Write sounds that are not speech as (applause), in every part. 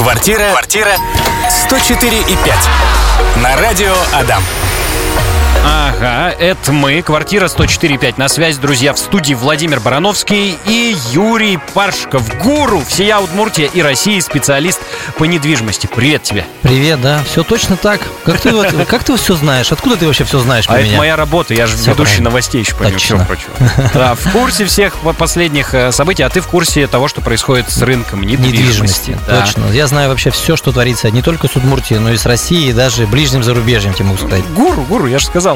Квартира, квартира 104 и 5 на радио Адам. Ага, это мы, квартира 104.5 на связь, друзья, в студии Владимир Барановский и Юрий Паршков, гуру всея Удмуртия и России, специалист по недвижимости. Привет тебе. Привет, да, все точно так. Как ты, (laughs) как ты все знаешь? Откуда ты вообще все знаешь А это моя работа, я же ведущий новостей еще, помимо всего прочего. Да, в курсе всех последних э, событий, а ты в курсе того, что происходит с рынком недвижимости. Точно. Я знаю вообще все, что творится не только с Удмуртией, но и с Россией, и даже ближним зарубежьем, тебе могу сказать. Гуру, гуру, я же сказал.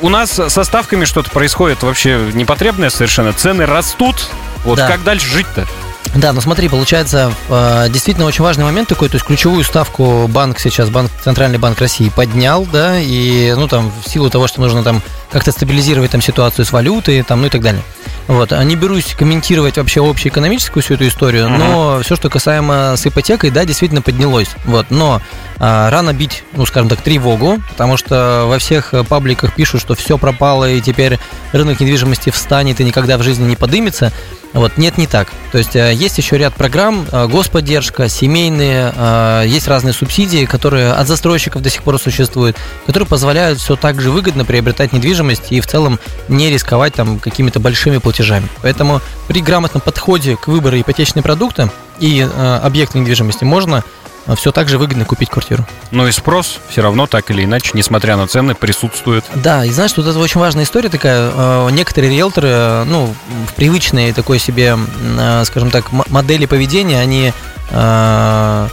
У нас со ставками что-то происходит вообще непотребное совершенно. Цены растут. Вот Да. как дальше жить-то? Да, ну смотри, получается, э, действительно очень важный момент такой, то есть ключевую ставку банк сейчас, банк, Центральный банк России поднял, да, и, ну, там, в силу того, что нужно там как-то стабилизировать там ситуацию с валютой, там, ну и так далее. Вот, а не берусь комментировать вообще общеэкономическую всю эту историю, но все, что касаемо с ипотекой, да, действительно поднялось, вот, но а, рано бить, ну, скажем так, тревогу, потому что во всех пабликах пишут, что все пропало, и теперь рынок недвижимости встанет и никогда в жизни не подымется. Вот, нет, не так. То есть э, есть еще ряд программ, э, господдержка, семейные, есть разные субсидии, которые от застройщиков до сих пор существуют, которые позволяют все так же выгодно приобретать недвижимость и в целом не рисковать там какими-то большими платежами. Поэтому при грамотном подходе к выбору ипотечного продукта и э, объекта недвижимости можно все так же выгодно купить квартиру. Но и спрос все равно так или иначе, несмотря на цены, присутствует. Да, и знаешь, вот это очень важная история такая. Э, Некоторые риэлторы, э, ну, в привычной такой себе, э, скажем так, модели поведения, они э,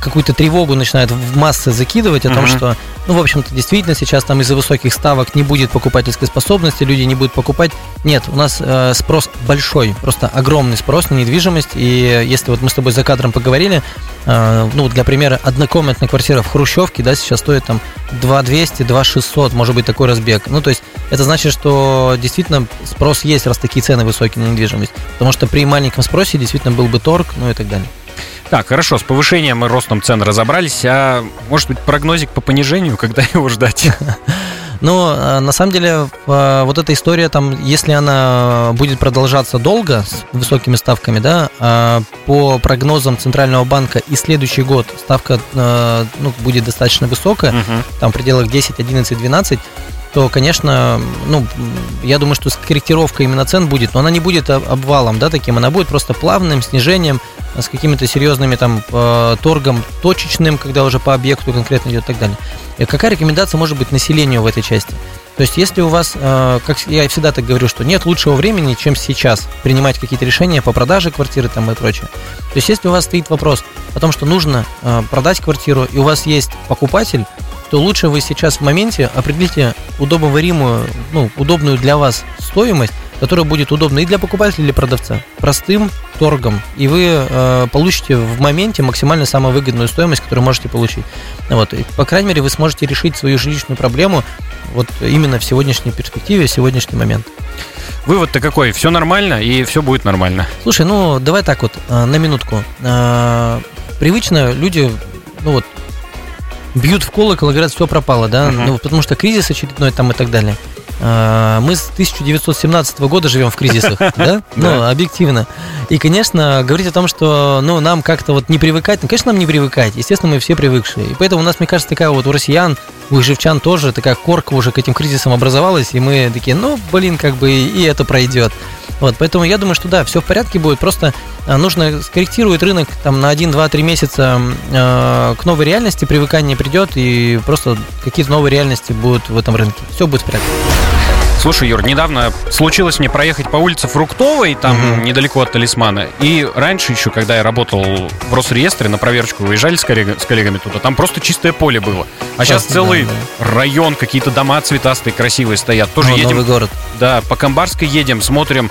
какую-то тревогу начинают в массы закидывать о том, Мгм. что, ну, в общем-то, действительно сейчас там из-за высоких ставок не будет покупательской способности, люди не будут покупать. Нет, у нас э, спрос большой, просто огромный спрос на недвижимость. И если вот мы с тобой за кадром поговорили, э, ну, для примера, однокомнатная квартира в Хрущевке, да, сейчас стоит там 2200, 2600, может быть, такой разбег. Ну, то есть это значит, что действительно спрос есть, раз такие цены высокие на недвижимость. Потому что при маленьком спросе действительно был бы торг, ну и так далее. Так, хорошо, с повышением и ростом цен разобрались, а может быть прогнозик по понижению, когда (laughs) его ждать? (laughs) Но э, на самом деле э, вот эта история там, если она будет продолжаться долго с высокими ставками, да, э, по прогнозам Центрального банка и следующий год ставка ну, будет достаточно высокая, Мгм. там в пределах 10, 11, 12, то, конечно, ну, я думаю, что корректировка именно цен будет, но она не будет об- обвалом, да, таким, она будет просто плавным снижением э, с какими-то серьезными там э, торгом точечным, когда уже по объекту конкретно идет и так далее. И какая рекомендация может быть населению в этой части? То есть, если у вас, э, как я всегда так говорю, что нет лучшего времени, чем сейчас принимать какие-то решения по продаже квартиры там и прочее. То есть, если у вас стоит вопрос о том, что нужно э, продать квартиру, и у вас есть покупатель, то лучше вы сейчас в моменте определите удобоваримую, ну, удобную для вас стоимость, которая будет удобна и для покупателя, и для продавца. Простым торгом. И вы э, получите в моменте максимально самую выгодную стоимость, которую можете получить. Вот. И, по крайней мере, вы сможете решить свою жилищную проблему вот именно в сегодняшней перспективе, в сегодняшний момент. Вывод-то какой? Все нормально и все будет нормально. Слушай, ну давай так вот, э, на минутку. Э, Привычно люди, ну вот, бьют в колокол и говорят, все пропало, да, Мгм. ну, потому что кризис очередной там и так далее. Э, Мы с 1917 года живем в кризисах, (laughs) да? Ну, объективно. И, конечно, говорить о том, что, ну, нам как-то вот не привыкать, ну, конечно, нам не привыкать. Естественно, мы все привыкшие. И поэтому у нас, мне кажется, такая вот у россиян, у живчан тоже такая корка уже к этим кризисам образовалась, и мы такие, ну, блин, как бы и это пройдет. Вот, поэтому я думаю, что да, все в порядке будет, просто а, нужно скорректировать рынок там на 1, 2, 3 месяца э, к новой реальности, привыкание придет, и просто какие-то новые реальности будут в этом рынке. Все будет в порядке. Слушай, Юр, недавно случилось мне проехать по улице Фруктовой, там Мгм. недалеко от Талисмана. И раньше еще, когда я работал в Росреестре, на проверочку выезжали с, коллег- с коллегами туда, там просто чистое поле было. А сейчас Классно, целый да, район, какие-то дома цветастые, красивые стоят. Тоже Ну, едем, Новый город. да, по Камбарской едем, смотрим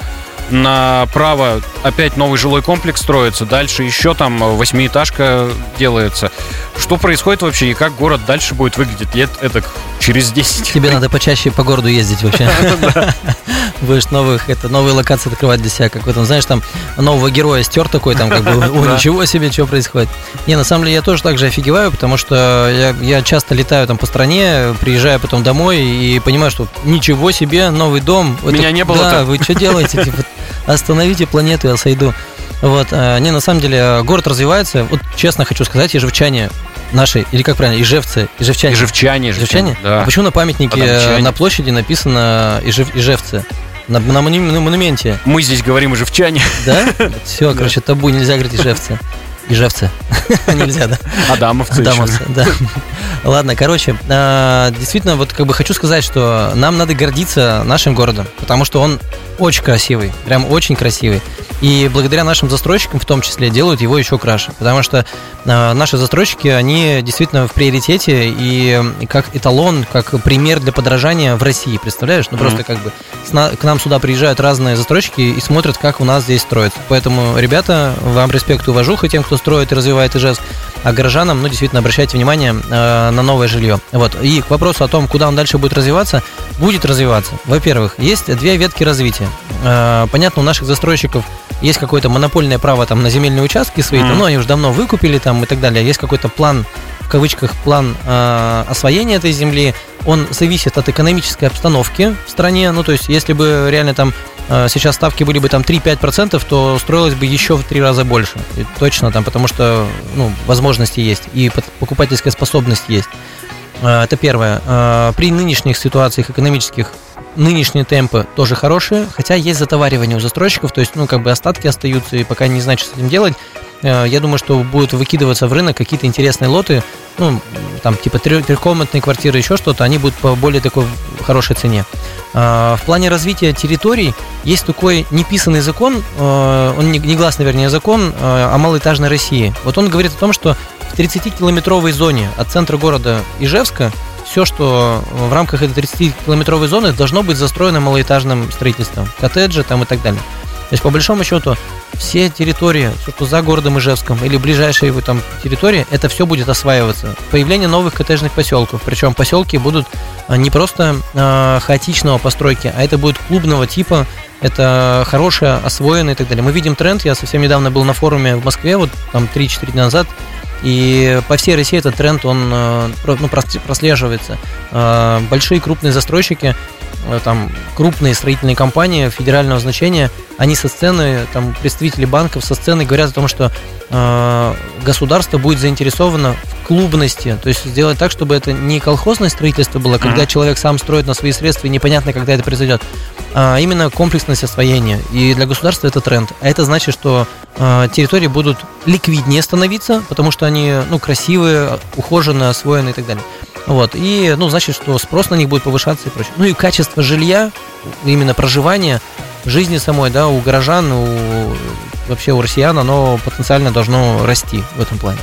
направо, опять новый жилой комплекс строится, дальше еще там восьмиэтажка делается. Что происходит вообще и как город дальше будет выглядеть лет это через 10? Тебе надо почаще по городу ездить вообще. (laughs) Будешь новых, это, новые локации открывать для себя, как в этом, знаешь, там нового героя стер такой, там как бы, (laughs) о, ничего себе, что происходит. Не, на самом деле я тоже так же офигеваю, потому что я, я часто летаю там по стране, приезжаю потом домой и понимаю, что ничего себе, новый дом. Меня не было Да, вы что делаете? (laughs) Типа, остановите планету, я сойду. Вот, э, не, на самом деле, город развивается. Вот честно хочу сказать, ежевчане наши, или как правильно, ижевцы, ижевчане. Ижевчане, Ижевчане? да. А почему на памятнике Адамчане. на площади написано Ижев, Ижевцы? На, на монументе, Мы здесь говорим ижевчане. да? (laughs) Все, короче, табу, нельзя говорить Ижевцы. Ижевцы. (laughs) Нельзя, да? Адамовцы. Адамовцы, да. Ладно, короче, а, действительно, вот как бы хочу сказать, что нам надо гордиться нашим городом, потому что он очень красивый, прям очень красивый. И благодаря нашим застройщикам в том числе делают его еще краше, потому что а, наши застройщики, они действительно в приоритете и как эталон, как пример для подражания в России, представляешь? Ну просто как бы к нам сюда приезжают разные застройщики и смотрят, как у нас здесь строится. Поэтому, ребята, вам респект и уважуха тем, кто строит и развивает Ижевск, а горожанам, ну, действительно, обращайте внимание э, на новое жилье. Вот. И к вопросу о том, куда он дальше будет развиваться, будет развиваться. Во-первых, есть две ветки развития. Э, понятно, у наших застройщиков есть какое-то монопольное право там на земельные участки свои, там, ну, они уже давно выкупили там и так далее. Есть какой-то план, в кавычках, план э, освоения этой земли. Он зависит от экономической обстановки в стране. Ну, то есть, если бы реально там э, сейчас ставки были бы там 3-5%, то строилось бы еще в три раза больше. И точно там, потому что ну, возможности есть и покупательская способность есть. Э, Это первое. Э, При нынешних ситуациях экономических нынешние темпы тоже хорошие, хотя есть затоваривание у застройщиков, то есть, ну, как бы остатки остаются, и пока не знают, что с этим делать, э, я думаю, что будут выкидываться в рынок какие-то интересные лоты, ну, там, типа трехкомнатные квартиры, еще что-то, они будут по более такой хорошей цене. А, В плане развития территорий есть такой неписанный закон, э, он не- негласный, вернее, закон э, о малоэтажной России. Вот он говорит о том, что в 30-километровой зоне от центра города Ижевска все, что в рамках этой 30-километровой зоны должно быть застроено малоэтажным строительством, коттеджи там и так далее. То есть, по большому счету, все территории, все, что за городом Ижевском или ближайшие его там территории, это все будет осваиваться. Появление новых коттеджных поселков. Причем поселки будут а, не просто а, хаотичного постройки, а это будет клубного типа, это хорошее, освоенное и так далее. Мы видим тренд, я совсем недавно был на форуме в Москве, вот там 3-4 дня назад, и по всей России этот тренд, он э, ну, прос- прослеживается. Э, Большие крупные застройщики, э, там крупные строительные компании федерального значения, они со сцены, там представители банков со сцены говорят о том, что государство будет заинтересовано в клубности, то есть сделать так, чтобы это не колхозное строительство было, когда человек сам строит на свои средства и непонятно, когда это произойдет, а именно комплексность освоения. И для государства это тренд. А это значит, что территории будут ликвиднее становиться, потому что они ну, красивые, ухоженные, освоенные и так далее. Вот. И, ну, значит, что спрос на них будет повышаться и прочее. Ну и качество жилья, именно проживания, жизни самой, да, у горожан, у, вообще у россиян, оно потенциально должно расти в этом плане.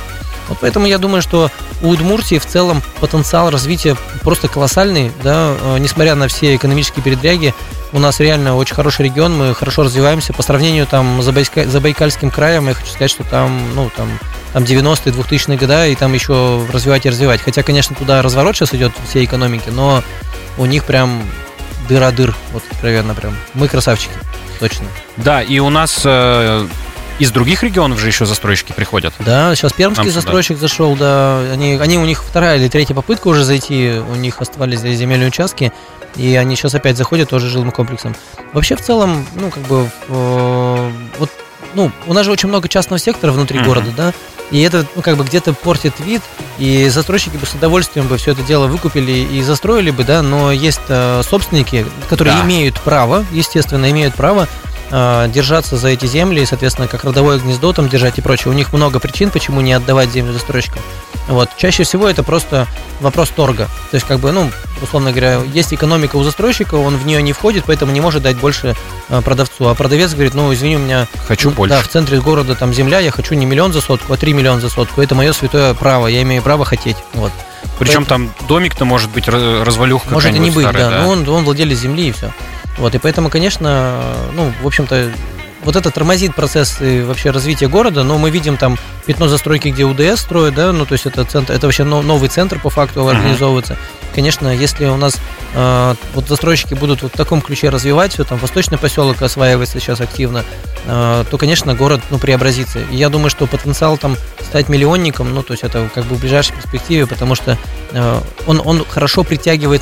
Вот поэтому я думаю, что у Удмуртии в целом потенциал развития просто колоссальный, да, э, несмотря на все экономические передряги, у нас реально очень хороший регион, мы хорошо развиваемся. По сравнению там с Забайска- Забайкальским краем, я хочу сказать, что там, ну, там, там 90-е, 2000-е годы, и там еще развивать и развивать. Хотя, конечно, туда разворот сейчас идет всей экономики, но у них прям дыра-дыр, вот откровенно прям. Мы красавчики, точно. Да, и у нас э, из других регионов же еще застройщики приходят. Да, сейчас пермский Нам сюда. застройщик зашел, да. Они, они, у них вторая или третья попытка уже зайти, у них оставались здесь земельные участки, и они сейчас опять заходят тоже жилым комплексом. Вообще, в целом, ну, как бы, э, вот, ну, у нас же очень много частного сектора внутри Мгм. города, да, и это, ну, как бы где-то портит вид, и застройщики бы с удовольствием бы все это дело выкупили и застроили бы, да, но есть э, собственники, которые Да. имеют право, естественно, имеют право держаться за эти земли и, соответственно, как родовое гнездо там держать и прочее. У них много причин, почему не отдавать землю застройщикам. Вот. Чаще всего это просто вопрос торга. То есть, как бы, ну, условно говоря, есть экономика у застройщика, он в нее не входит, поэтому не может дать больше э, продавцу. А продавец говорит, ну, извини, у меня Хочу ну, больше. Да, в центре города там земля, я хочу не миллион за сотку, а 3 миллиона за сотку. Это мое святое право, я имею право хотеть. Вот. Причем там домик-то может быть раз- развалюха Может и не быть, какая-нибудь да. старая, Но он, он владелец земли и все. Вот, и поэтому, конечно, ну, в общем-то, вот это тормозит процесс и вообще развития города, но мы видим там пятно застройки, где УДС строят, да, ну, то есть это центр, это вообще но- новый центр по факту организовывается. Конечно, если у нас э, вот застройщики будут вот в таком ключе развивать все, там восточный поселок осваивается сейчас активно, э, то, конечно, город, ну, преобразится. И я думаю, что потенциал там стать миллионником, ну, то есть это как бы в ближайшей перспективе, потому что э, он, он хорошо притягивает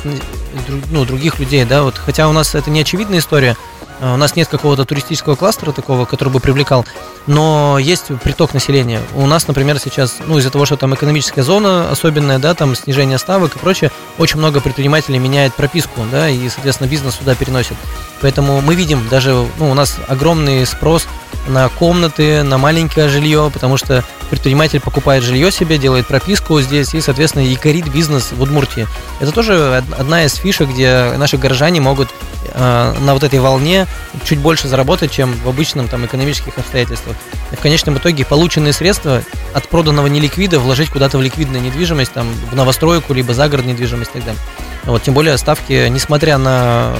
ну, других людей, да, вот, хотя у нас это не очевидная история, У нас нет какого-то туристического кластера такого, который бы привлекал, но есть приток населения. У нас, например, сейчас, ну, из-за того, что там экономическая зона особенная, да, там снижение ставок и прочее, очень много предпринимателей меняет прописку, да, и, соответственно, бизнес сюда переносит. Поэтому мы видим даже, ну, у нас огромный спрос на комнаты, на маленькое жилье, потому что предприниматель покупает жилье себе, делает прописку здесь и, соответственно, и корит бизнес в Удмуртии. Это тоже одна из фишек, где наши горожане могут э, на вот этой волне чуть больше заработать, чем в обычном там экономических обстоятельствах. И в конечном итоге полученные средства от проданного неликвида вложить куда-то в ликвидную недвижимость, там, в новостройку, либо загородную недвижимость и так далее. Вот, тем более ставки, несмотря на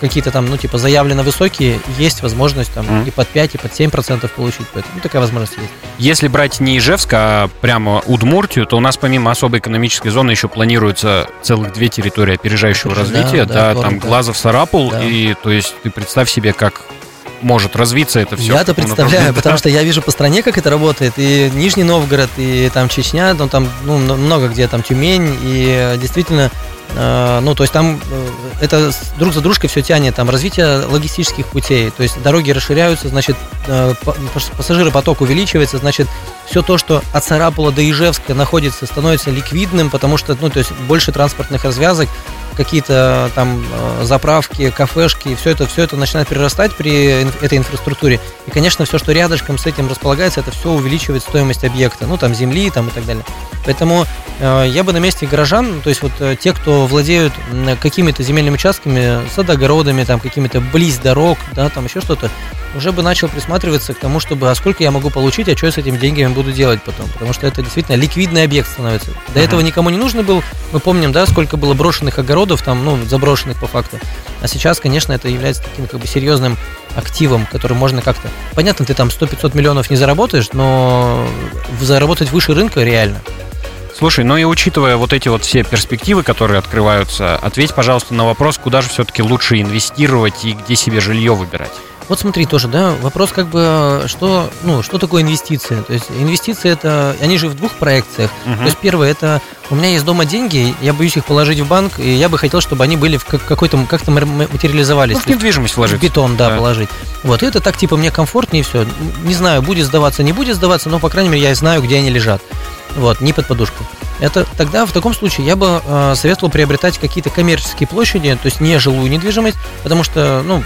какие-то там, ну, типа, заявленно высокие, есть возможность там mm. и под 5, и под 7 процентов получить. Поэтому ну, такая возможность есть. Если брать не Ижевск, а прямо Удмуртию, то у нас помимо особой экономической зоны еще планируется целых две территории опережающего Это, развития. Да, да, да там да. Глазов, Сарапул. Да. И, то есть, ты представь себе, как может развиться это все. Я-то представляю, потому что я вижу по стране, как это работает. И Нижний Новгород, и там Чечня, ну, там ну, много где, там Тюмень. И действительно Э, ну, то есть там э, это друг за дружкой все тянет, там развитие логистических путей, то есть дороги расширяются, значит, э, пассажиропоток увеличивается, значит, все то, что от Сарапула до Ижевска находится, становится ликвидным, потому что, ну, то есть больше транспортных развязок, какие-то там заправки, кафешки, все это, все это начинает перерастать при этой инфраструктуре. И, конечно, все, что рядышком с этим располагается, это все увеличивает стоимость объекта, ну, там, земли там и так далее. Поэтому э, я бы на месте горожан, то есть вот э, те, кто владеют какими-то земельными участками, садогородами, там какими-то близ дорог, да, там еще что-то, уже бы начал присматриваться к тому, чтобы, а сколько я могу получить, а что я с этими деньгами буду делать потом, потому что это действительно ликвидный объект становится. До uh-huh. этого никому не нужно был, мы помним, да, сколько было брошенных огородов, там, ну, заброшенных по факту, а сейчас, конечно, это является таким как бы серьезным активом, который можно как-то... Понятно, ты там 100-500 миллионов не заработаешь, но заработать выше рынка реально. Слушай, ну и учитывая вот эти вот все перспективы, которые открываются, ответь, пожалуйста, на вопрос, куда же все-таки лучше инвестировать и где себе жилье выбирать. Вот смотри тоже, да, вопрос как бы, что, ну, что такое инвестиции? То есть инвестиции это, они же в двух проекциях. Uh-huh. То есть первое это, у меня есть дома деньги, я боюсь их положить в банк, и я бы хотел, чтобы они были в какой-то, как-то материализовались. Ну, в недвижимость вложить. В бетон, да, да, положить. Вот, и это так, типа, мне комфортнее и все. Не знаю, будет сдаваться, не будет сдаваться, но, по крайней мере, я знаю, где они лежат вот, не под подушку. Это тогда в таком случае я бы э, советовал приобретать какие-то коммерческие площади, то есть не жилую недвижимость, потому что ну,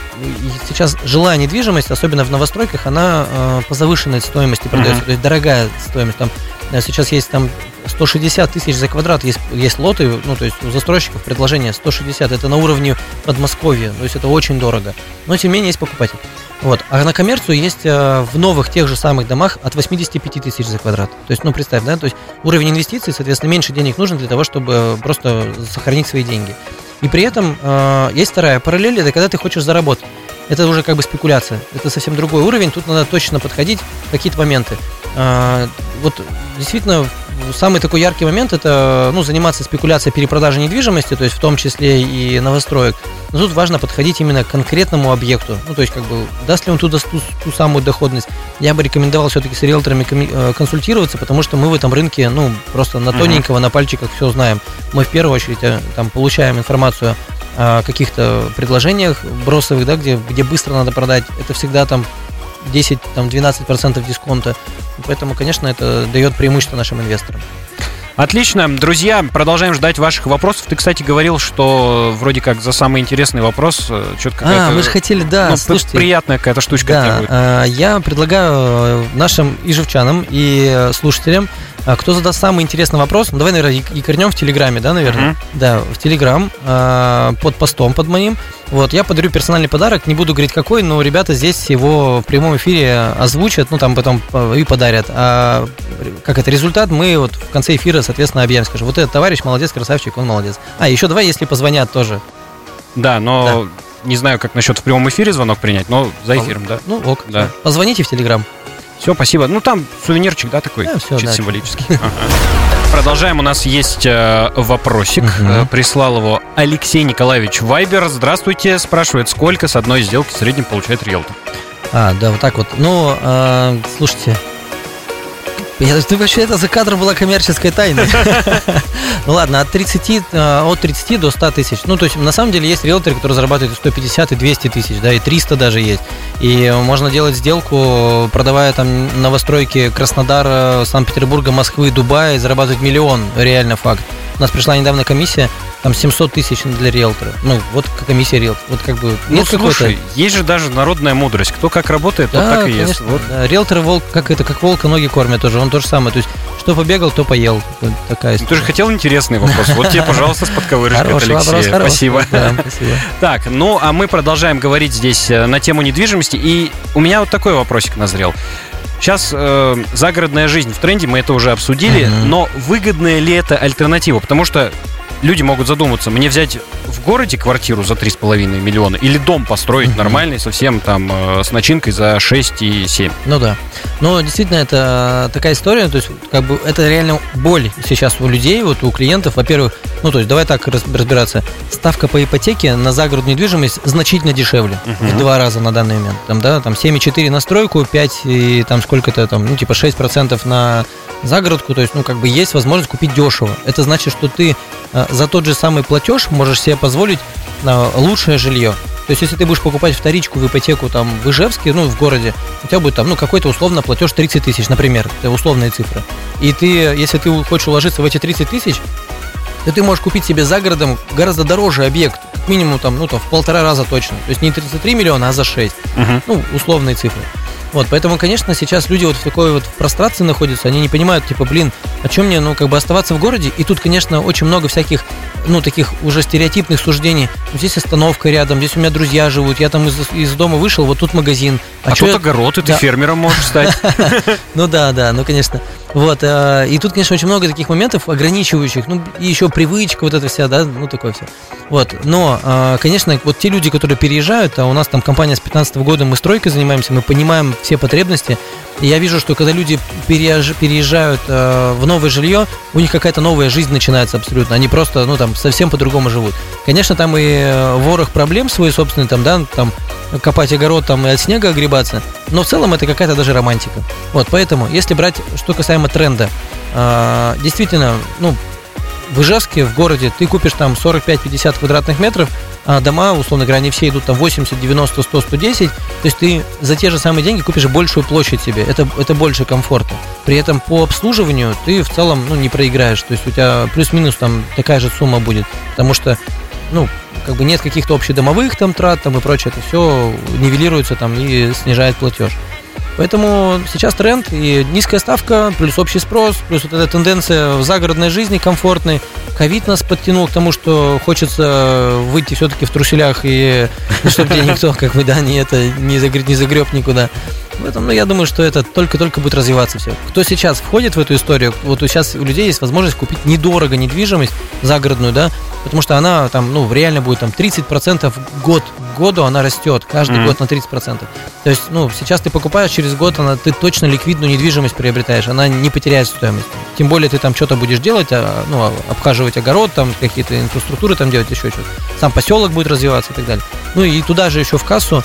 сейчас жилая недвижимость, особенно в новостройках, она э, по завышенной стоимости продается, uh-huh. то есть дорогая стоимость. Там сейчас есть там 160 тысяч за квадрат, есть, есть лоты, ну то есть у застройщиков предложение 160, это на уровне Подмосковья, то есть это очень дорого. Но тем не менее есть покупатель. Вот. А на коммерцию есть э, в новых тех же самых домах от 85 тысяч за квадрат. То есть, ну, представь, да, то есть уровень инвестиций, соответственно, меньше денег нужно для того, чтобы просто сохранить свои деньги. И при этом э, есть вторая параллель, это когда ты хочешь заработать. Это уже как бы спекуляция. Это совсем другой уровень. Тут надо точно подходить какие-то моменты. Э, вот действительно самый такой яркий момент это ну, заниматься спекуляцией перепродажей недвижимости, то есть в том числе и новостроек. Но тут важно подходить именно к конкретному объекту. Ну, то есть, как бы, даст ли он туда ту, ту самую доходность. Я бы рекомендовал все-таки с риэлторами э, консультироваться, потому что мы в этом рынке, ну, просто на тоненького, на пальчиках все знаем. Мы в первую очередь э, там получаем информацию каких-то предложениях бросовых, да, где, где быстро надо продать. Это всегда там 10-12% дисконта. Поэтому, конечно, это дает преимущество нашим инвесторам. Отлично. Друзья, продолжаем ждать ваших вопросов. Ты, кстати, говорил, что вроде как за самый интересный вопрос э, что-то какая-то... А, мы же хотели, да, ну, слушайте, приятная какая-то штучка. Да, будет. я предлагаю нашим ижевчанам и слушателям а кто задаст самый интересный вопрос? Ну, давай, наверное, якорнем в Телеграме, да, наверное? Uh-huh. Да, в Телеграм, э, под постом под моим. Вот, я подарю персональный подарок, не буду говорить какой, но ребята здесь его в прямом эфире озвучат, ну, там потом и подарят. А как это результат, мы вот в конце эфира, соответственно, объявим, скажем, вот этот товарищ молодец, красавчик, он молодец. А, еще давай, если позвонят тоже. Да, но да. не знаю, как насчет в прямом эфире звонок принять, но за эфиром, да? Ну, ок. Да. Позвоните в Телеграм. Все, спасибо. Ну, там сувенирчик, да, такой? Да, все, Чуть да. символический. (laughs) Ага. Продолжаем. У нас есть э, вопросик. Угу. Прислал его Алексей Николаевич Вайбер. Здравствуйте. Спрашивает, сколько с одной сделки в среднем получает риэлтор? А, да, вот так вот. Ну, э, слушайте, я, ты вообще это за кадром была коммерческая тайна. (laughs) Ну ладно, от 30, э, от 30 до 100 тысяч. Ну, то есть, на самом деле, есть риэлторы, которые зарабатывают и 150, и 200 тысяч, да, и 300 даже есть. И можно делать сделку, продавая там новостройки Краснодара, Санкт-Петербурга, Москвы, Дубая, и зарабатывать миллион, реально факт. У нас пришла недавно комиссия, там 700 тысяч для риэлтора. Ну, вот комиссия риэлтора. Вот как бы Ну, нет слушай, есть же даже народная мудрость. Кто как работает, тот Да, так и ест. конечно, Вот. да. Риэлторы волк, как это, как волка ноги кормят тоже. Он то же самое. То есть, что побегал, то поел. Вот такая Ты история. же хотел интересный вопрос. Вот тебе, пожалуйста, с подковырочкой от вопрос, Алексея. хороший. Спасибо. Да, спасибо. Так, ну а мы продолжаем говорить здесь э, на тему недвижимости. И у меня вот такой вопросик назрел. Сейчас э, загородная жизнь в тренде, мы это уже обсудили, Мгм. но выгодная ли это альтернатива? Потому что люди могут задуматься, мне взять в городе квартиру за 3,5 миллиона или дом построить Мгм. нормальный, совсем там э, с начинкой за 6,7. Ну да. Но действительно, это такая история, то есть, как бы, это реально боль сейчас у людей, вот у клиентов. Во-первых, ну, то есть, давай так раз- разбираться. Ставка по ипотеке на загородную недвижимость значительно дешевле. Мгм. В два раза на данный момент. Там, да, там 7,4 на стройку, 5 и там сколько-то там, ну, типа 6% на загородку. То есть, ну, как бы есть возможность купить дешево. Это значит, что ты э, за тот же самый платеж можешь себе позволить э, лучшее жилье. То есть, если ты будешь покупать вторичку в ипотеку там в Ижевске, ну, в городе, у тебя будет там, ну, какой-то условно платеж 30 тысяч, например, это условные цифры. И ты, если ты хочешь уложиться в эти 30 тысяч, то ты можешь купить себе за городом гораздо дороже объект, минимум там, ну, там, в полтора раза точно. То есть не 33 миллиона, а за 6. Мгм. Ну, условные цифры. Вот, поэтому, конечно, сейчас люди вот в такой вот прострации находятся, они не понимают, типа, блин, а чем мне, ну, как бы оставаться в городе? И тут, конечно, очень много всяких, ну, таких уже стереотипных суждений. Ну, Здесь остановка рядом, здесь у меня друзья живут, я там из, из дома вышел, вот тут магазин. А, чё тут я- огород, и ты Да. фермером можешь стать. (laughs) ну да, да, ну конечно. Вот, э, и тут, конечно, очень много таких моментов ограничивающих, ну, и еще привычка вот эта вся, да, ну, такое все. Вот, но, э, конечно, вот те люди, которые переезжают, а у нас там компания с 15 года, мы стройкой занимаемся, мы понимаем все потребности, и я вижу, что когда люди переезж- переезжают э, в новое жилье, у них какая-то новая жизнь начинается абсолютно, они просто, ну, там, совсем по-другому живут. Конечно, там и э, ворох проблем свой собственный, там, да, там, копать огород там и от снега огребаться, но в целом это какая-то даже романтика. Вот, поэтому, если брать, что касаемо тренда, а, действительно, ну, в Ижевске, в городе, ты купишь там 45-50 квадратных метров, а дома, условно говоря, они все идут там 80, 90, 100, 110, то есть ты за те же самые деньги купишь большую площадь себе, это, это больше комфорта. При этом по обслуживанию ты в целом, ну, не проиграешь, то есть у тебя плюс-минус там такая же сумма будет, потому что, ну, как бы нет каких-то общедомовых там трат там и прочее, это все нивелируется там и снижает платеж. Поэтому сейчас тренд и низкая ставка, плюс общий спрос, плюс вот эта тенденция в загородной жизни комфортной. Ковид нас подтянул к тому, что хочется выйти все-таки в труселях и чтобы никто, как бы, да, не это не загреб, не загреб никуда. Поэтому, ну, я думаю, что это только-только будет развиваться все. Кто сейчас входит в эту историю, вот сейчас у людей есть возможность купить недорого недвижимость загородную, да, потому что она там, ну, реально будет там 30% год к году она растет, каждый Мгм. год на 30%. То есть, ну, сейчас ты покупаешь, через год она, ты точно ликвидную недвижимость приобретаешь, она не потеряет стоимость. Тем более ты там что-то будешь делать, а, ну, обхаживать огород, там какие-то инфраструктуры там делать, еще что-то. Сам поселок будет развиваться и так далее. Ну и туда же еще в кассу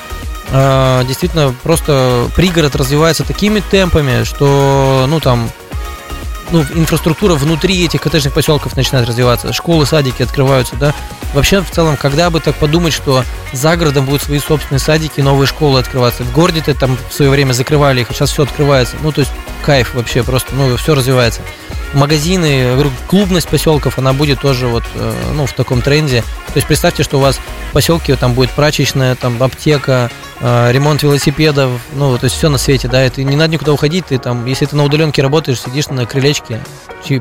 а, действительно просто пригород развивается такими темпами, что, ну, там, ну, инфраструктура внутри этих коттеджных поселков начинает развиваться, школы, садики открываются, да. Вообще, в целом, когда бы так подумать, что за городом будут свои собственные садики, новые школы открываться. В городе-то там в свое время закрывали их, а сейчас все открывается. Ну, то есть, кайф вообще, просто, ну, все развивается. Магазины, клубность поселков, она будет тоже вот, э, ну, в таком тренде. То есть, представьте, что у вас в поселке там будет прачечная, там, аптека, э, ремонт велосипедов, ну, то есть все на свете, да, это не надо никуда уходить, ты там, если ты на удаленке работаешь, сидишь на крылечке,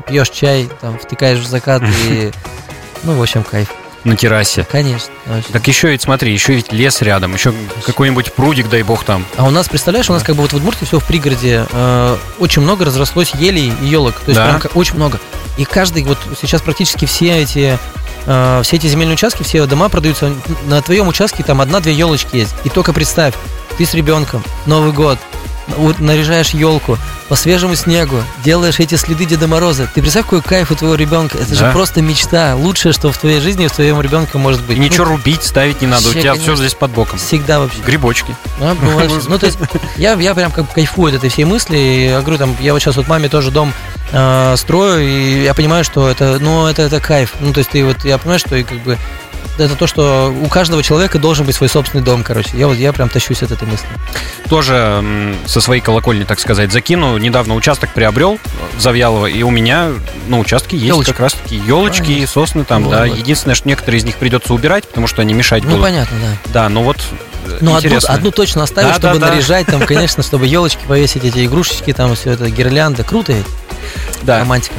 пьешь чай, там, втыкаешь в закат и, (laughs) ну, в общем, кайф. На террасе. Конечно. очень. Так еще ведь, смотри, еще ведь лес рядом, еще какой-нибудь прудик, дай бог там. А у нас, представляешь, у нас как бы вот в Удмуртии все в пригороде э, очень много разрослось елей и елок. То есть Да. прям очень много. И каждый, вот сейчас практически все эти э, все эти земельные участки, все дома продаются. На твоем участке там одна-две елочки есть. И только представь, ты с ребенком, Новый год, наряжаешь елку по свежему снегу, делаешь эти следы Деда Мороза. Ты представь, какой кайф у твоего ребенка. Это Да. же просто мечта. Лучшее, что в твоей жизни у твоего ребенка может быть. И ничего рубить, ставить не надо, у вообще, тебя все конечно. здесь под боком. Ну, всегда вообще. Грибочки. А. Ну, то есть, я, я прям как кайфую от этой всей мысли. И Я говорю, там, я вот сейчас вот маме тоже дом э, строю, и я понимаю, что это, ну, это, это кайф. Ну, то есть ты вот, я понимаю, что и как бы это то, что у каждого человека должен быть свой собственный дом, короче. Я вот я прям тащусь от этой мысли. Тоже со своей колокольни, так сказать, закину. Недавно участок приобрел в Завьялово, и у меня на участке есть Ёлочки. как раз таки елочки Конечно. сосны там, Вот, да. вот. Единственное, что некоторые из них придется убирать, потому что они мешать Ну, будут. понятно, да. Да, ну вот э, Ну, одну, интересно. одну точно оставишь, Да, да, чтобы да. наряжать, там, конечно, чтобы елочки повесить, эти игрушечки, там, все это, гирлянда. Круто ведь? Да. Романтика.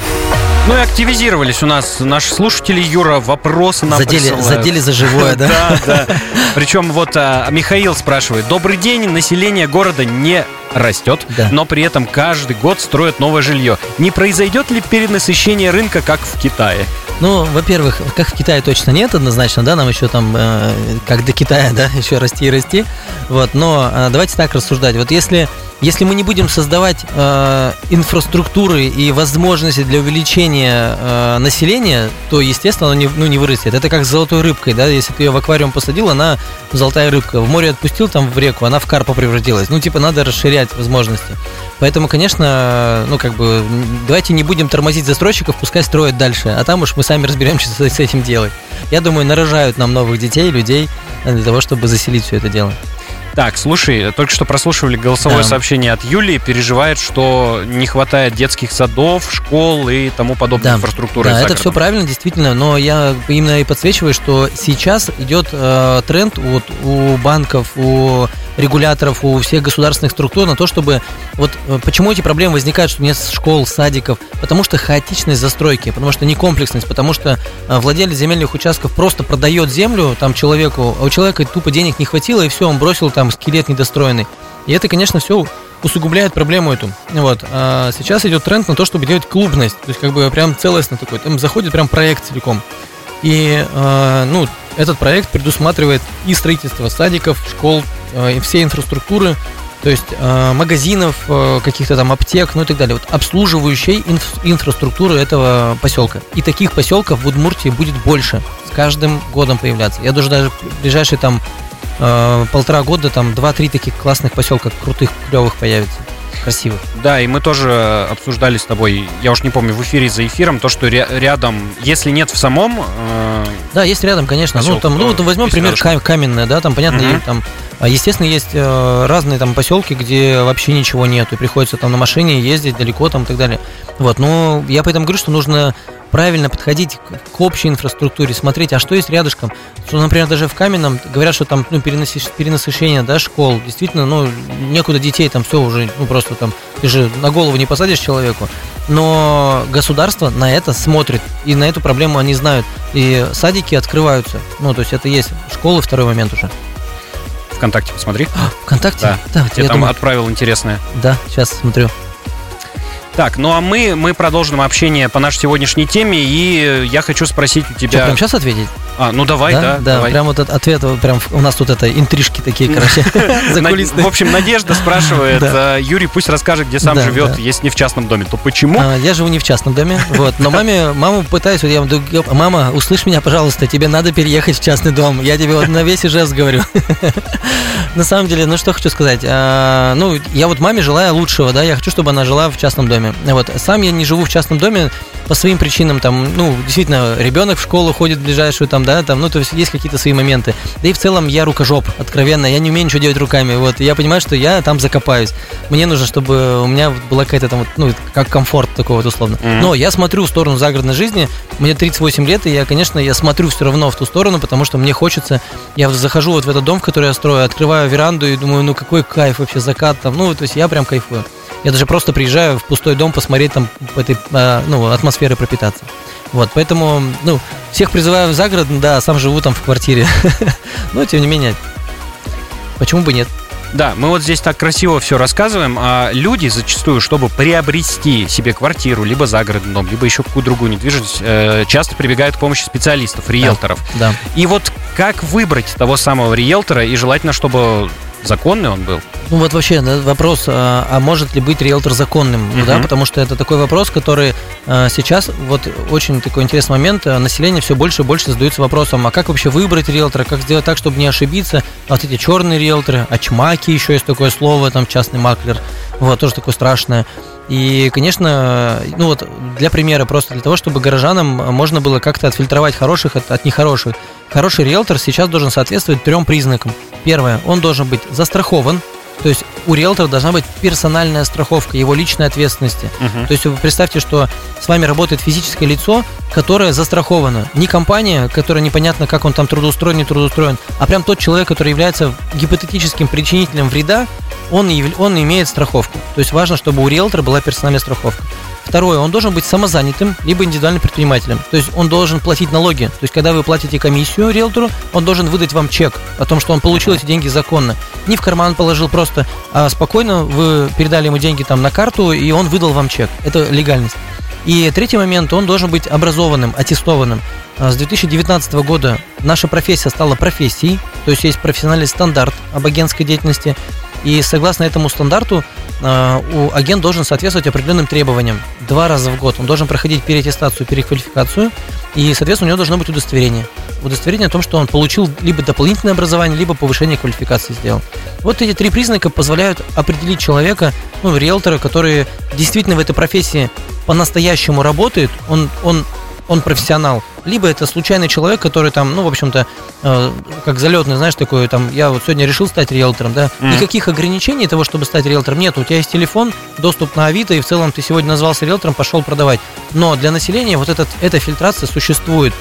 Ну и активизировались у нас наши слушатели, Юра, вопросы нам Задели, присылают. задели за живое, да? (laughs) Да, да. Причем вот а, Михаил спрашивает. Добрый день, население города не растет, Да. но при этом каждый год строят новое жилье. Не произойдет ли перенасыщение рынка, как в Китае? Ну, во-первых, как в Китае точно нет однозначно, да, нам еще там, э, как до Китая, (laughs) да, еще расти и расти. Вот, но э, давайте так рассуждать. Вот если, если мы не будем создавать э, инфраструктуры и возможности для увеличения э, населения, то, естественно, оно не, ну, не вырастет. Это как с золотой рыбкой, да, если ты ее в аквариум посадил, она золотая рыбка. В море отпустил там в реку, она в карпа превратилась. Ну, типа, надо расширять возможности. Поэтому, конечно, ну, как бы, давайте не будем тормозить застройщиков, пускай строят дальше, а там уж мы сами разберемся, что с этим делать. Я думаю, нарожают нам новых детей, людей э, для того, чтобы заселить все это дело. Так, слушай, только что прослушивали голосовое Да. сообщение от Юлии, переживает, что не хватает детских садов, школ и тому подобной Да. инфраструктуры. Да, это все правильно, действительно, но я именно и подсвечиваю, что сейчас идет э, тренд вот у банков, у регуляторов, у всех государственных структур на то, чтобы вот э, почему эти проблемы возникают, что нет школ, садиков, потому что хаотичность застройки, потому что некомплексность, потому что э, владелец земельных участков просто продает землю там человеку, а у человека тупо денег не хватило и все, он бросил там скелет недостроенный. И это, конечно, все усугубляет проблему эту. Вот. А сейчас идет тренд на то, чтобы делать клубность. То есть, как бы прям целостно такой. Там заходит прям проект целиком. И, э, ну, этот проект предусматривает и строительство садиков, школ, э, и всей инфраструктуры, то есть э, магазинов, э, каких-то там аптек, ну и так далее. Вот обслуживающей инф- инфраструктуры этого поселка. И таких поселков в Удмуртии будет больше с каждым годом появляться. Я даже даже в ближайшие там э, полтора года там два-три таких классных поселка крутых, клевых появится. Красивых. Да, и мы тоже обсуждали с тобой, я уж не помню, в эфире за эфиром, то, что ря- рядом, если нет в самом, э, Да, есть рядом, конечно. Ну, Поселок, там, ну, вот возьмем пример. Кам- Каменное, да, там, понятно, и там, а, естественно, есть э, разные там поселки, где вообще ничего нет, и приходится там на машине ездить далеко там и так далее. Вот, но я поэтому говорю, что нужно правильно подходить к, к общей инфраструктуре, смотреть, а что есть рядышком. Что, например, даже в Каменном говорят, что там ну, перенасыщ- перенасыщение да, школ, действительно, ну, некуда детей, там все уже, ну, просто там, ты же на голову не посадишь человеку. Но государство на это смотрит, и на эту проблему они знают. И садики открываются. Ну, то есть это есть школы, второй момент уже. ВКонтакте посмотри. ВКонтакте? Да, да Тебе я там думаю, отправил интересное. да, сейчас смотрю. Так, ну а мы, мы продолжим общение по нашей сегодняшней теме, и я хочу спросить у Что, тебя... прям сейчас ответить? А, ну давай, да, да, давай. прям вот этот ответ, прям у нас тут это интрижки такие, (laughs) короче, (laughs) закулисные. В общем, Надежда спрашивает, Да. э, Юрий пусть расскажет, где сам Да, живет, да. если не в частном доме, то почему? А, Я живу не в частном доме, вот, но маме, маму пытаюсь, вот я говорю, мама, услышь меня, пожалуйста, тебе надо переехать в частный дом, я тебе вот на весь жест говорю. (laughs) На самом деле, ну что хочу сказать, а, ну я вот маме желаю лучшего, да, я хочу, чтобы она жила в частном доме. Вот, сам я не живу в частном доме по своим причинам, там, ну, действительно, ребенок в школу ходит в ближайшую, там, да, там, ну, то есть есть какие-то свои моменты. Да и в целом я рукожоп, откровенно, я не умею ничего делать руками, вот, и я понимаю, что я там закопаюсь. Мне нужно, чтобы у меня была какая-то там, вот, ну, как комфорт такой вот условно. Мгм. Но я смотрю в сторону загородной жизни, мне 38 лет, и я, конечно, я смотрю все равно в ту сторону, потому что мне хочется, я захожу вот в этот дом, в который я строю, открываю веранду и думаю, ну, какой кайф вообще, закат там, ну, то есть я прям кайфую. Я даже просто приезжаю в пустой дом посмотреть там этой, а, ну, атмосферы пропитаться. Вот, поэтому, ну, всех призываю в загород, да, сам живу там в квартире. (laughs) Но, тем не менее, почему бы нет? Да, мы вот здесь так красиво все рассказываем, а люди зачастую, чтобы приобрести себе квартиру, либо загородный дом, либо еще какую-то другую недвижимость, э, часто прибегают к помощи специалистов, риэлторов. Да. И вот как выбрать того самого риэлтора, и желательно, чтобы законный он был? Ну вот вообще вопрос, а, а может ли быть риэлтор законным, Мгм. да, потому что это такой вопрос, который а, сейчас вот очень такой интересный момент, а, население все больше и больше задается вопросом, а как вообще выбрать риэлтора, как сделать так, чтобы не ошибиться, а вот эти черные риэлторы, очмаки еще есть такое слово, там частный маклер, Вот, тоже такое страшное. И, конечно, ну вот для примера, просто для того, чтобы горожанам можно было как-то отфильтровать хороших от, от нехороших. Хороший риэлтор сейчас должен соответствовать трем признакам. Первое, он должен быть застрахован, то есть у риэлтора должна быть персональная страховка его личной ответственности. Uh-huh. То есть вы представьте, что с вами работает физическое лицо, которое застраховано. Не компания, которая непонятно, как он там трудоустроен, не трудоустроен, а прям тот человек, который является гипотетическим причинителем вреда, он, он имеет страховку. То есть важно, чтобы у риэлтора была персональная страховка. Второе, он должен быть самозанятым, либо индивидуальным предпринимателем. То есть он должен платить налоги. То есть когда вы платите комиссию риэлтору, он должен выдать вам чек о том, что он получил эти деньги законно. Не в карман положил просто, а спокойно вы передали ему деньги там на карту, и он выдал вам чек. Это легальность. И третий момент, он должен быть образованным, аттестованным. А с 2019 года наша профессия стала профессией, то есть есть профессиональный стандарт об агентской деятельности. И согласно этому стандарту у агент должен соответствовать определенным требованиям. Два раза в год он должен проходить переаттестацию, переквалификацию, и, соответственно, у него должно быть удостоверение. Удостоверение о том, что он получил либо дополнительное образование, либо повышение квалификации сделал. Вот эти три признака позволяют определить человека, ну, риэлтора, который действительно в этой профессии по-настоящему работает, он, он он профессионал, либо это случайный человек, который там, ну, в общем-то, э, как залетный, знаешь, такой, там, я вот сегодня решил стать риэлтором, да, mm. никаких ограничений того, чтобы стать риэлтором нет, у тебя есть телефон, доступ на Авито, и в целом ты сегодня назвался риэлтором, пошел продавать. Но для населения вот этот, эта фильтрация существует.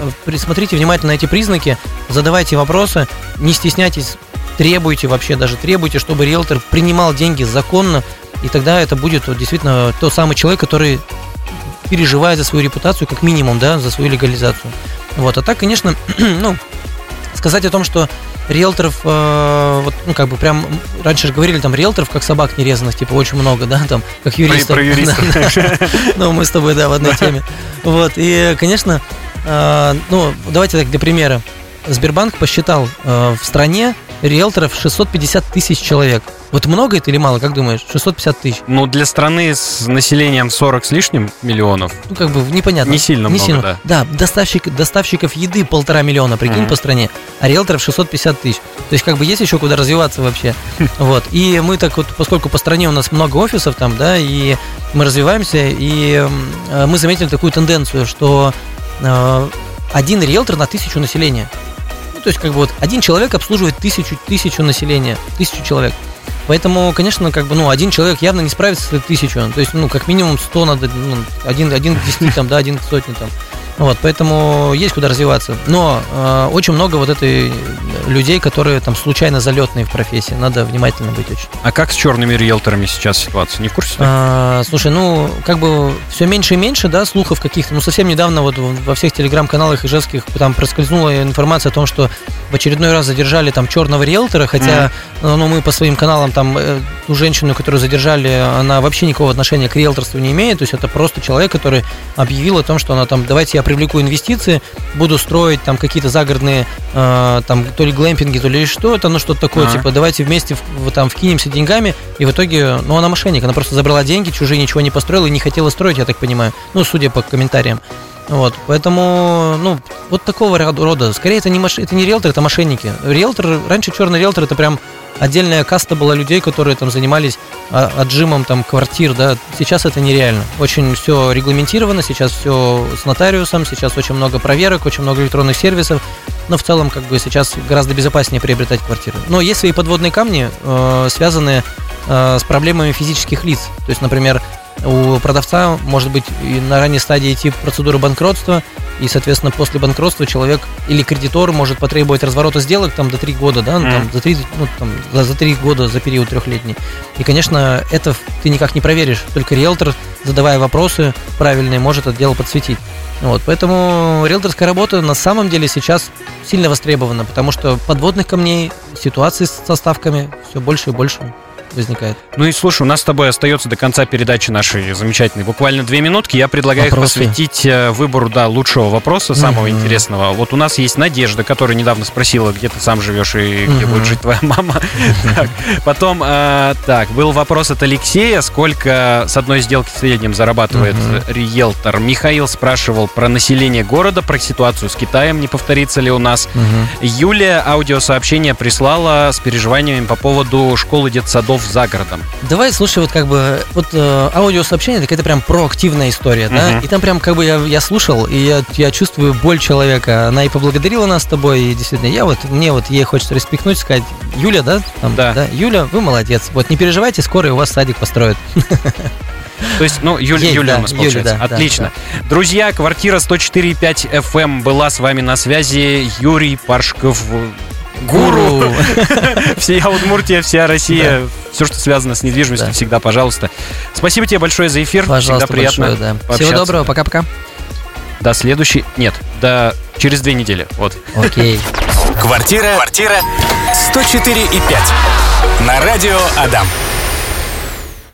Э, присмотрите внимательно эти признаки, задавайте вопросы, не стесняйтесь, требуйте вообще, даже требуйте, чтобы риэлтор принимал деньги законно, и тогда это будет вот, действительно тот самый человек, который переживает за свою репутацию, как минимум, да, за свою легализацию. Вот, а так, конечно, (clears throat) ну, сказать о том, что риэлторов, э, вот, ну, как бы прям, раньше же говорили, там, риэлторов, как собак нерезанных, типа, очень много, да, там, как юристов. Про, про юристов. (laughs) Ну, мы с тобой, да, в одной теме. Вот, и, конечно, э, ну, давайте так, для примера. Сбербанк посчитал э, в стране риэлторов 650 тысяч человек. Вот много это или мало, как думаешь? 650 тысяч. Ну, для страны с населением 40 с лишним миллионов. Ну, как бы непонятно. Не сильно не много, сильно. да. Да, доставщик, доставщиков еды полтора миллиона, прикинь, mm-hmm. по стране, а риэлторов 650 тысяч. То есть, как бы есть еще куда развиваться вообще. (laughs) Вот. И мы так вот, поскольку по стране у нас много офисов там, да, и мы развиваемся, и мы заметили такую тенденцию, что э, один риэлтор на тысячу населения. То есть, как бы вот один человек обслуживает тысячу, тысячу населения, тысячу человек. Поэтому, конечно, как бы, ну, один человек явно не справится с тысячу. То есть, ну, как минимум 100 надо, ну, один, один к 10, там, да, один к сотне, там. Вот, поэтому есть куда развиваться. Но э, очень много вот этой людей, которые там случайно залетные в профессии. Надо внимательно быть очень. А как с черными риэлторами сейчас ситуация? Не в курсе? А, слушай, ну, как бы все меньше и меньше, да, слухов каких-то. Ну, совсем недавно вот во всех телеграм-каналах и ижевских там проскользнула информация о том, что в очередной раз задержали там черного риэлтора, хотя, mm-hmm. ну, мы по своим каналам там э, ту женщину, которую задержали, она вообще никакого отношения к риэлторству не имеет. То есть это просто человек, который объявил о том, что она там, давайте я привлеку инвестиции, буду строить там какие-то загородные, э, там, то ли глэмпинги, то ли что это, ну, что-то такое, а. типа, давайте вместе в, там вкинемся деньгами, и в итоге, ну, она мошенник, она просто забрала деньги, чужие ничего не построила и не хотела строить, я так понимаю, ну, судя по комментариям. Вот, поэтому, ну, вот такого рода. Скорее, это не, маш... это не риэлтор, это мошенники. Риэлтор, раньше черный риэлтор это прям отдельная каста была людей, которые там занимались а, отжимом там квартир, да. Сейчас это нереально. Очень все регламентировано, сейчас все с нотариусом, сейчас очень много проверок, очень много электронных сервисов. Но в целом, как бы сейчас гораздо безопаснее приобретать квартиры. Но есть свои подводные камни, э, связанные э, с проблемами физических лиц. То есть, например, у продавца может быть и на ранней стадии идти процедура банкротства, и, соответственно, после банкротства человек или кредитор может потребовать разворота сделок там до 3 года, да, ну, там, за, 3, ну, там, за, за 3 года, за период трехлетний. И, конечно, это ты никак не проверишь, только риэлтор, задавая вопросы правильные, может это дело подсветить. Вот, поэтому риэлторская работа на самом деле сейчас сильно востребована, потому что подводных камней, ситуаций с составками все больше и больше возникает. Ну и слушай, у нас с тобой остается до конца передачи нашей замечательной буквально две минутки. Я предлагаю Вопросы. их посвятить э, выбору, да, лучшего вопроса, самого mm-hmm. интересного. Вот у нас есть Надежда, которая недавно спросила, где ты сам живешь и mm-hmm. где будет жить твоя мама. (laughs) Потом, э, так, был вопрос от Алексея, сколько с одной сделки в среднем зарабатывает риэлтор. Михаил спрашивал про население города, про ситуацию с Китаем, не повторится ли у нас. Юлия аудиосообщение прислала с переживаниями по поводу школы детсадов домов за городом. Давай, слушай, вот как бы, вот э, аудиосообщение, это какая-то прям проактивная история, да, Мгм. и там прям как бы я, я слушал, и я, я чувствую боль человека, она и поблагодарила нас с тобой, и действительно, я вот, мне вот ей хочется респектнуть, сказать, Юля, да, там, Да. Юля, вы молодец, вот не переживайте, скоро у вас садик построят. То есть, ну, Юля, Есть, Юля да, у нас Юля, получается. да, да, Отлично. Друзья, квартира 104.5 FM эм была с вами на связи. Юрий Паршков, гуру. (laughs) Вся Удмуртия, вся Россия, все, что связано с недвижимостью, Да. всегда, пожалуйста. Спасибо тебе большое за эфир. Пожалуйста, Всегда приятно. Всего доброго, пока-пока. До следующей... Нет, до через две недели. Вот. Окей. Квартира, квартира 104 и 5 на радио Адам.